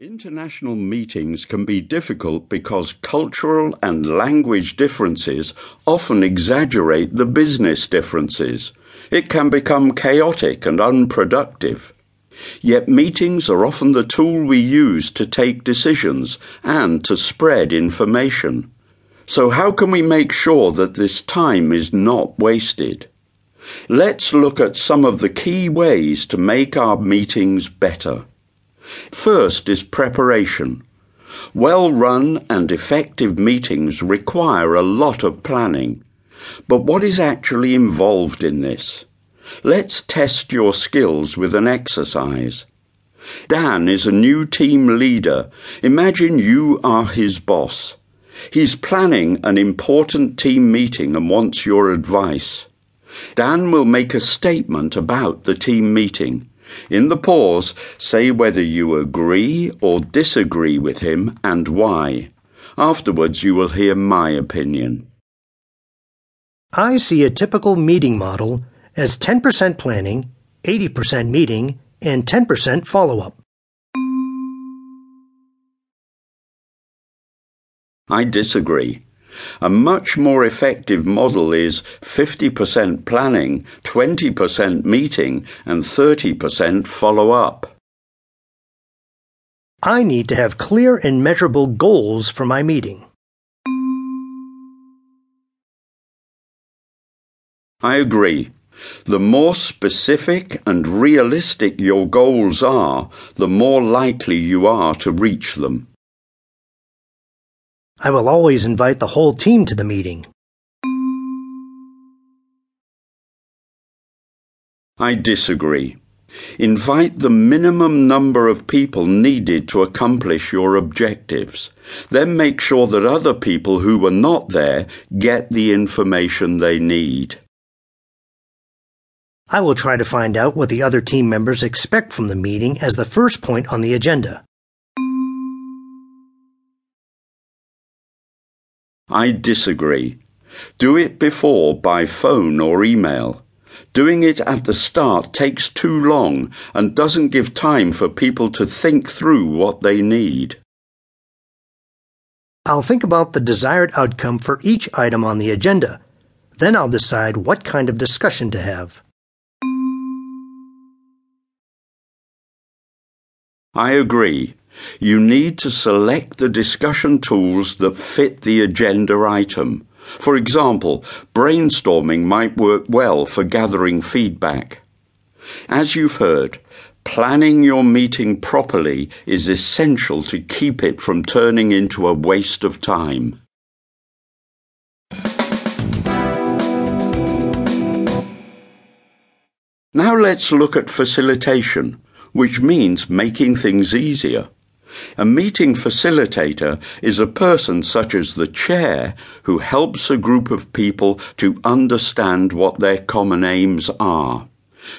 International meetings can be difficult because cultural and language differences often exaggerate the business differences. It can become chaotic and unproductive. Yet meetings are often the tool we use to take decisions and to spread information. So, how can we make sure that this time is not wasted? Let's look at some of the key ways to make our meetings better. First is preparation. Well run and effective meetings require a lot of planning. But what is actually involved in this? Let's test your skills with an exercise. Dan is a new team leader. Imagine you are his boss. He's planning an important team meeting and wants your advice. Dan will make a statement about the team meeting. In the pause, say whether you agree or disagree with him and why. Afterwards, you will hear my opinion. I see a typical meeting model as 10% planning, 80% meeting, and 10% follow up. I disagree. A much more effective model is 50% planning, 20% meeting, and 30% follow up. I need to have clear and measurable goals for my meeting. I agree. The more specific and realistic your goals are, the more likely you are to reach them. I will always invite the whole team to the meeting. I disagree. Invite the minimum number of people needed to accomplish your objectives. Then make sure that other people who were not there get the information they need. I will try to find out what the other team members expect from the meeting as the first point on the agenda. I disagree. Do it before by phone or email. Doing it at the start takes too long and doesn't give time for people to think through what they need. I'll think about the desired outcome for each item on the agenda. Then I'll decide what kind of discussion to have. I agree. You need to select the discussion tools that fit the agenda item. For example, brainstorming might work well for gathering feedback. As you've heard, planning your meeting properly is essential to keep it from turning into a waste of time. Now let's look at facilitation, which means making things easier. A meeting facilitator is a person such as the chair who helps a group of people to understand what their common aims are.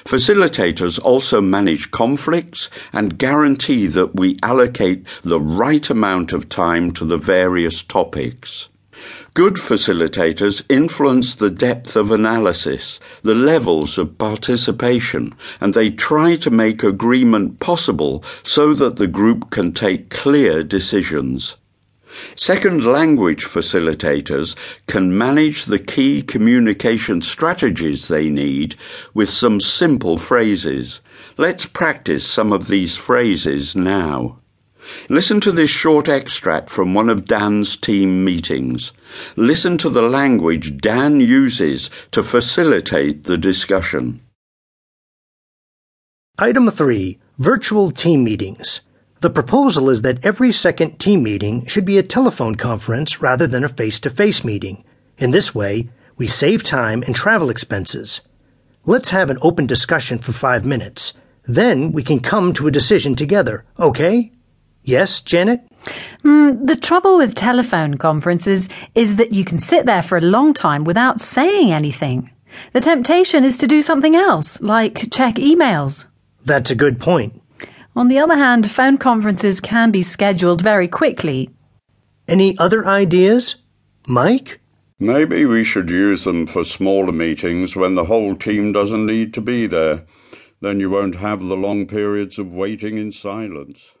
Facilitators also manage conflicts and guarantee that we allocate the right amount of time to the various topics. Good facilitators influence the depth of analysis, the levels of participation, and they try to make agreement possible so that the group can take clear decisions. Second language facilitators can manage the key communication strategies they need with some simple phrases. Let's practice some of these phrases now. Listen to this short extract from one of Dan's team meetings. Listen to the language Dan uses to facilitate the discussion. Item 3 Virtual Team Meetings. The proposal is that every second team meeting should be a telephone conference rather than a face to face meeting. In this way, we save time and travel expenses. Let's have an open discussion for five minutes. Then we can come to a decision together, okay? Yes, Janet? Mm, the trouble with telephone conferences is that you can sit there for a long time without saying anything. The temptation is to do something else, like check emails. That's a good point. On the other hand, phone conferences can be scheduled very quickly. Any other ideas? Mike? Maybe we should use them for smaller meetings when the whole team doesn't need to be there. Then you won't have the long periods of waiting in silence.